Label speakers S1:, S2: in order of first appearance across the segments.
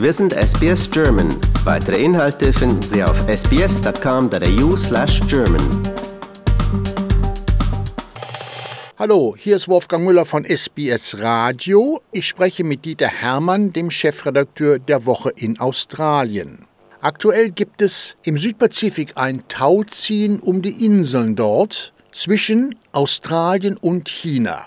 S1: Wir sind SBS German. Weitere Inhalte finden Sie auf sbs.com.au slash German.
S2: Hallo, hier ist Wolfgang Müller von SBS Radio. Ich spreche mit Dieter Hermann, dem Chefredakteur der Woche in Australien. Aktuell gibt es im Südpazifik ein Tauziehen um die Inseln dort zwischen Australien und China.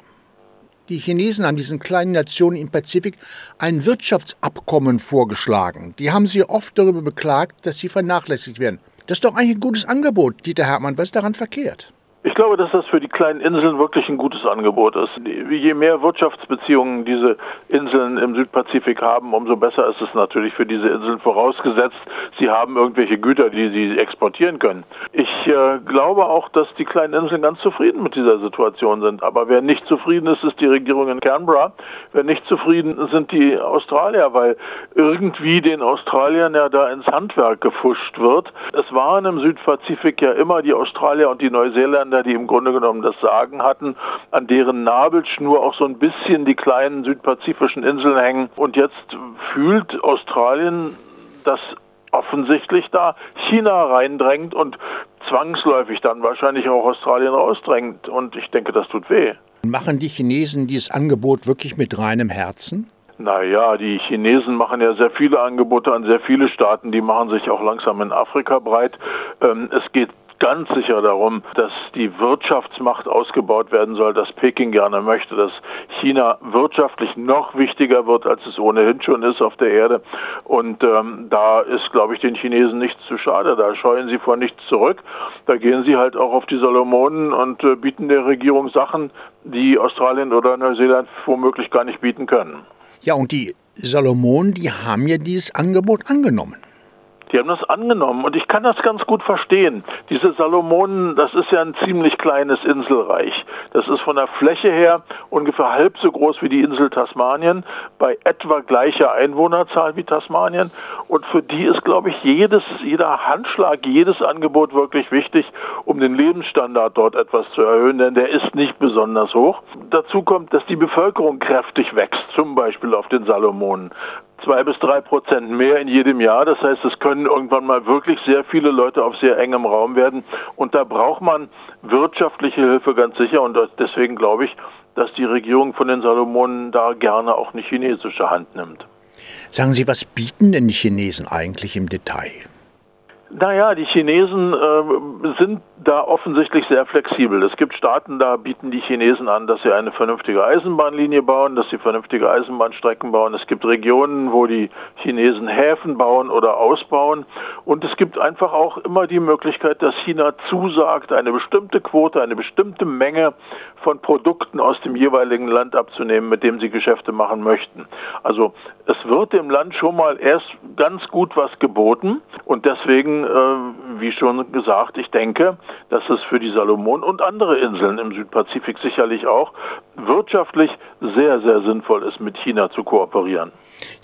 S2: Die Chinesen haben diesen kleinen Nationen im Pazifik ein Wirtschaftsabkommen vorgeschlagen. Die haben sie oft darüber beklagt, dass sie vernachlässigt werden. Das ist doch eigentlich ein gutes Angebot, Dieter Hermann. Was ist daran verkehrt?
S3: Ich glaube, dass das für die kleinen Inseln wirklich ein gutes Angebot ist. Je mehr Wirtschaftsbeziehungen diese Inseln im Südpazifik haben, umso besser ist es natürlich für diese Inseln vorausgesetzt, sie haben irgendwelche Güter, die sie exportieren können. Äh, glaube auch, dass die kleinen Inseln ganz zufrieden mit dieser Situation sind. Aber wer nicht zufrieden ist, ist die Regierung in Canberra. Wer nicht zufrieden sind die Australier, weil irgendwie den Australiern ja da ins Handwerk gefuscht wird. Es waren im Südpazifik ja immer die Australier und die Neuseeländer, Länder, die im Grunde genommen das Sagen hatten, an deren Nabelschnur auch so ein bisschen die kleinen südpazifischen Inseln hängen. Und jetzt fühlt Australien, dass offensichtlich da China reindrängt und zwangsläufig dann wahrscheinlich auch Australien rausdrängt. Und ich denke, das tut weh.
S2: Machen die Chinesen dieses Angebot wirklich mit reinem Herzen?
S3: Naja, die Chinesen machen ja sehr viele Angebote an sehr viele Staaten, die machen sich auch langsam in Afrika breit. Ähm, es geht ganz sicher darum, dass die Wirtschaftsmacht ausgebaut werden soll, dass Peking gerne möchte, dass China wirtschaftlich noch wichtiger wird, als es ohnehin schon ist auf der Erde. Und ähm, da ist, glaube ich, den Chinesen nichts zu schade. Da scheuen sie vor nichts zurück. Da gehen sie halt auch auf die Salomonen und äh, bieten der Regierung Sachen, die Australien oder Neuseeland womöglich gar nicht bieten können.
S2: Ja, und die Salomonen, die haben ja dieses Angebot angenommen.
S3: Die haben das angenommen und ich kann das ganz gut verstehen. Diese Salomonen, das ist ja ein ziemlich kleines Inselreich. Das ist von der Fläche her ungefähr halb so groß wie die Insel Tasmanien, bei etwa gleicher Einwohnerzahl wie Tasmanien. Und für die ist, glaube ich, jedes, jeder Handschlag, jedes Angebot wirklich wichtig, um den Lebensstandard dort etwas zu erhöhen, denn der ist nicht besonders hoch. Dazu kommt, dass die Bevölkerung kräftig wächst, zum Beispiel auf den Salomonen zwei bis drei Prozent mehr in jedem Jahr. Das heißt, es können irgendwann mal wirklich sehr viele Leute auf sehr engem Raum werden. Und da braucht man wirtschaftliche Hilfe ganz sicher. Und deswegen glaube ich, dass die Regierung von den Salomonen da gerne auch eine chinesische Hand nimmt.
S2: Sagen Sie, was bieten denn die Chinesen eigentlich im Detail?
S3: Naja, die Chinesen äh, sind da offensichtlich sehr flexibel. Es gibt Staaten, da bieten die Chinesen an, dass sie eine vernünftige Eisenbahnlinie bauen, dass sie vernünftige Eisenbahnstrecken bauen. Es gibt Regionen, wo die Chinesen Häfen bauen oder ausbauen. Und es gibt einfach auch immer die Möglichkeit, dass China zusagt, eine bestimmte Quote, eine bestimmte Menge von Produkten aus dem jeweiligen Land abzunehmen, mit dem sie Geschäfte machen möchten. Also es wird dem Land schon mal erst ganz gut was geboten und deswegen, äh, wie schon gesagt, ich denke, dass es für die Salomon und andere Inseln im Südpazifik sicherlich auch wirtschaftlich sehr, sehr sinnvoll ist, mit China zu kooperieren.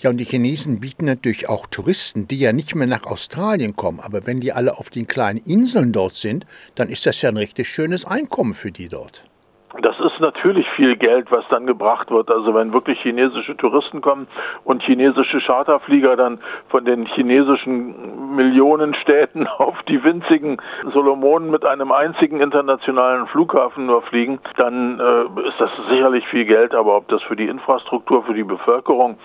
S2: Ja, und die Chinesen bieten natürlich auch Touristen, die ja nicht mehr nach Australien kommen, aber wenn die alle auf den kleinen Inseln dort sind, dann ist das ja ein richtig schönes Einkommen für die dort.
S3: Das ist natürlich viel Geld, was dann gebracht wird. Also wenn wirklich chinesische Touristen kommen und chinesische Charterflieger dann von den chinesischen Millionenstädten auf die winzigen Solomonen mit einem einzigen internationalen Flughafen nur fliegen, dann äh, ist das sicherlich viel Geld. Aber ob das für die Infrastruktur, für die Bevölkerung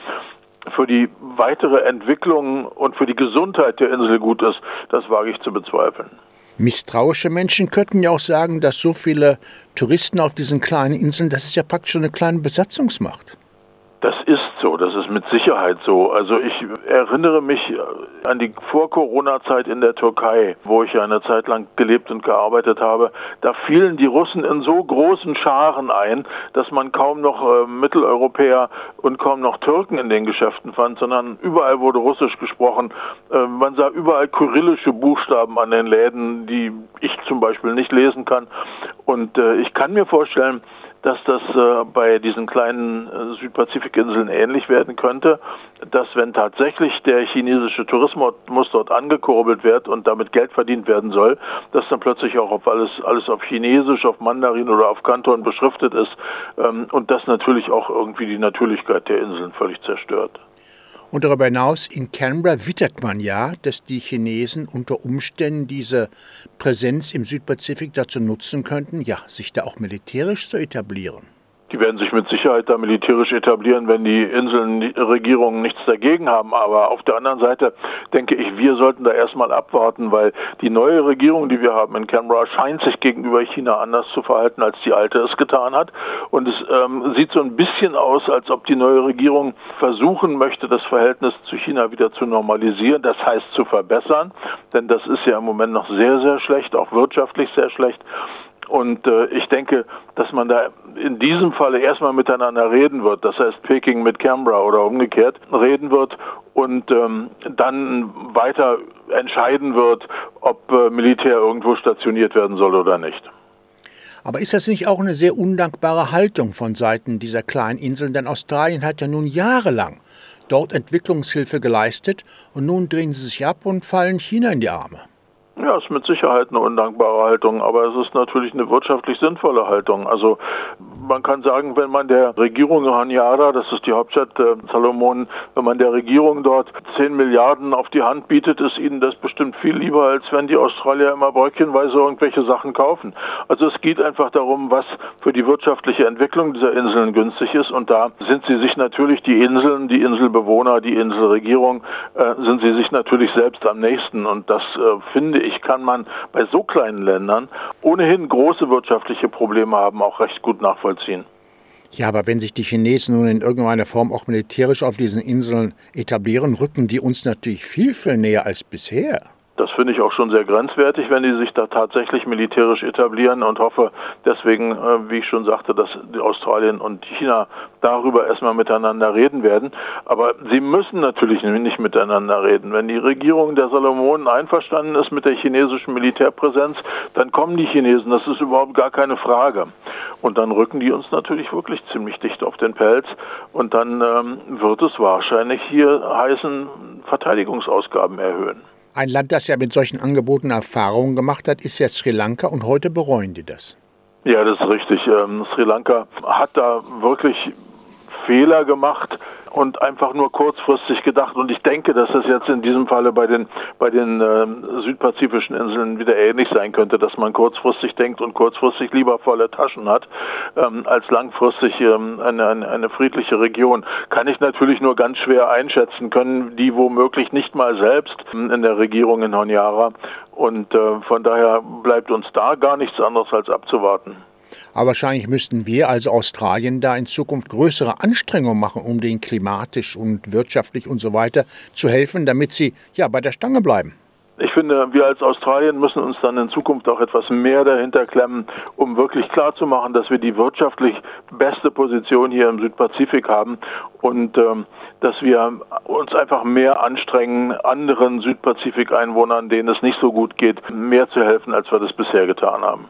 S3: für die weitere Entwicklung und für die Gesundheit der Insel gut ist, das wage ich zu bezweifeln.
S2: Misstrauische Menschen könnten ja auch sagen, dass so viele Touristen auf diesen kleinen Inseln, das ist ja praktisch schon eine kleine Besatzungsmacht.
S3: Das ist mit Sicherheit so. Also ich erinnere mich an die Vor-Corona-Zeit in der Türkei, wo ich ja eine Zeit lang gelebt und gearbeitet habe. Da fielen die Russen in so großen Scharen ein, dass man kaum noch äh, Mitteleuropäer und kaum noch Türken in den Geschäften fand, sondern überall wurde Russisch gesprochen. Äh, man sah überall kyrillische Buchstaben an den Läden, die ich zum Beispiel nicht lesen kann. Und äh, ich kann mir vorstellen, dass das äh, bei diesen kleinen äh, Südpazifikinseln ähnlich werden könnte, dass wenn tatsächlich der chinesische Tourismus dort angekurbelt wird und damit Geld verdient werden soll, dass dann plötzlich auch auf alles, alles auf Chinesisch, auf Mandarin oder auf Kanton beschriftet ist ähm, und das natürlich auch irgendwie die Natürlichkeit der Inseln völlig zerstört.
S2: Und darüber hinaus in Canberra wittert man ja, dass die Chinesen unter Umständen diese Präsenz im Südpazifik dazu nutzen könnten, ja, sich da auch militärisch zu etablieren.
S3: Die werden sich mit Sicherheit da militärisch etablieren, wenn die Inselregierungen nichts dagegen haben. Aber auf der anderen Seite denke ich, wir sollten da erstmal abwarten, weil die neue Regierung, die wir haben in Canberra, scheint sich gegenüber China anders zu verhalten, als die alte es getan hat. Und es ähm, sieht so ein bisschen aus, als ob die neue Regierung versuchen möchte, das Verhältnis zu China wieder zu normalisieren, das heißt zu verbessern. Denn das ist ja im Moment noch sehr, sehr schlecht, auch wirtschaftlich sehr schlecht. Und äh, ich denke, dass man da in diesem Falle erstmal miteinander reden wird, das heißt Peking mit Canberra oder umgekehrt reden wird und ähm, dann weiter entscheiden wird, ob äh, Militär irgendwo stationiert werden soll oder nicht.
S2: Aber ist das nicht auch eine sehr undankbare Haltung von Seiten dieser kleinen Inseln? Denn Australien hat ja nun jahrelang dort Entwicklungshilfe geleistet und nun drehen sie sich ab und fallen China in die Arme.
S3: Ja, ist mit Sicherheit eine undankbare Haltung, aber es ist natürlich eine wirtschaftlich sinnvolle Haltung. Also man kann sagen, wenn man der Regierung Honiara, das ist die Hauptstadt äh, Salomonen, wenn man der Regierung dort 10 Milliarden auf die Hand bietet, ist ihnen das bestimmt viel lieber, als wenn die Australier immer bröckchenweise irgendwelche Sachen kaufen. Also es geht einfach darum, was für die wirtschaftliche Entwicklung dieser Inseln günstig ist und da sind sie sich natürlich die Inseln, die Inselbewohner, die Inselregierung, äh, sind sie sich natürlich selbst am nächsten und das äh, finde ich, kann man bei so kleinen Ländern ohnehin große wirtschaftliche Probleme haben, auch recht gut nachvollziehen.
S2: Ja, aber wenn sich die Chinesen nun in irgendeiner Form auch militärisch auf diesen Inseln etablieren, rücken die uns natürlich viel, viel näher als bisher.
S3: Das finde ich auch schon sehr grenzwertig, wenn die sich da tatsächlich militärisch etablieren und hoffe deswegen, äh, wie ich schon sagte, dass Australien und China darüber erstmal miteinander reden werden. Aber sie müssen natürlich nicht miteinander reden. Wenn die Regierung der Salomonen einverstanden ist mit der chinesischen Militärpräsenz, dann kommen die Chinesen. Das ist überhaupt gar keine Frage. Und dann rücken die uns natürlich wirklich ziemlich dicht auf den Pelz. Und dann ähm, wird es wahrscheinlich hier heißen, Verteidigungsausgaben erhöhen.
S2: Ein Land, das ja mit solchen Angeboten Erfahrungen gemacht hat, ist ja Sri Lanka und heute bereuen die das.
S3: Ja, das ist richtig. Ähm, Sri Lanka hat da wirklich Fehler gemacht und einfach nur kurzfristig gedacht. Und ich denke, dass das jetzt in diesem Falle bei den, bei den äh, südpazifischen Inseln wieder ähnlich sein könnte, dass man kurzfristig denkt und kurzfristig lieber volle Taschen hat, ähm, als langfristig ähm, eine, eine, eine friedliche Region. Kann ich natürlich nur ganz schwer einschätzen können, die womöglich nicht mal selbst ähm, in der Regierung in Honiara. Und äh, von daher bleibt uns da gar nichts anderes als abzuwarten.
S2: Aber wahrscheinlich müssten wir als Australien da in Zukunft größere Anstrengungen machen, um denen klimatisch und wirtschaftlich und so weiter zu helfen, damit sie ja bei der Stange bleiben.
S3: Ich finde, wir als Australien müssen uns dann in Zukunft auch etwas mehr dahinter klemmen, um wirklich klarzumachen, dass wir die wirtschaftlich beste Position hier im Südpazifik haben und ähm, dass wir uns einfach mehr anstrengen, anderen Südpazifik-Einwohnern, denen es nicht so gut geht, mehr zu helfen, als wir das bisher getan haben.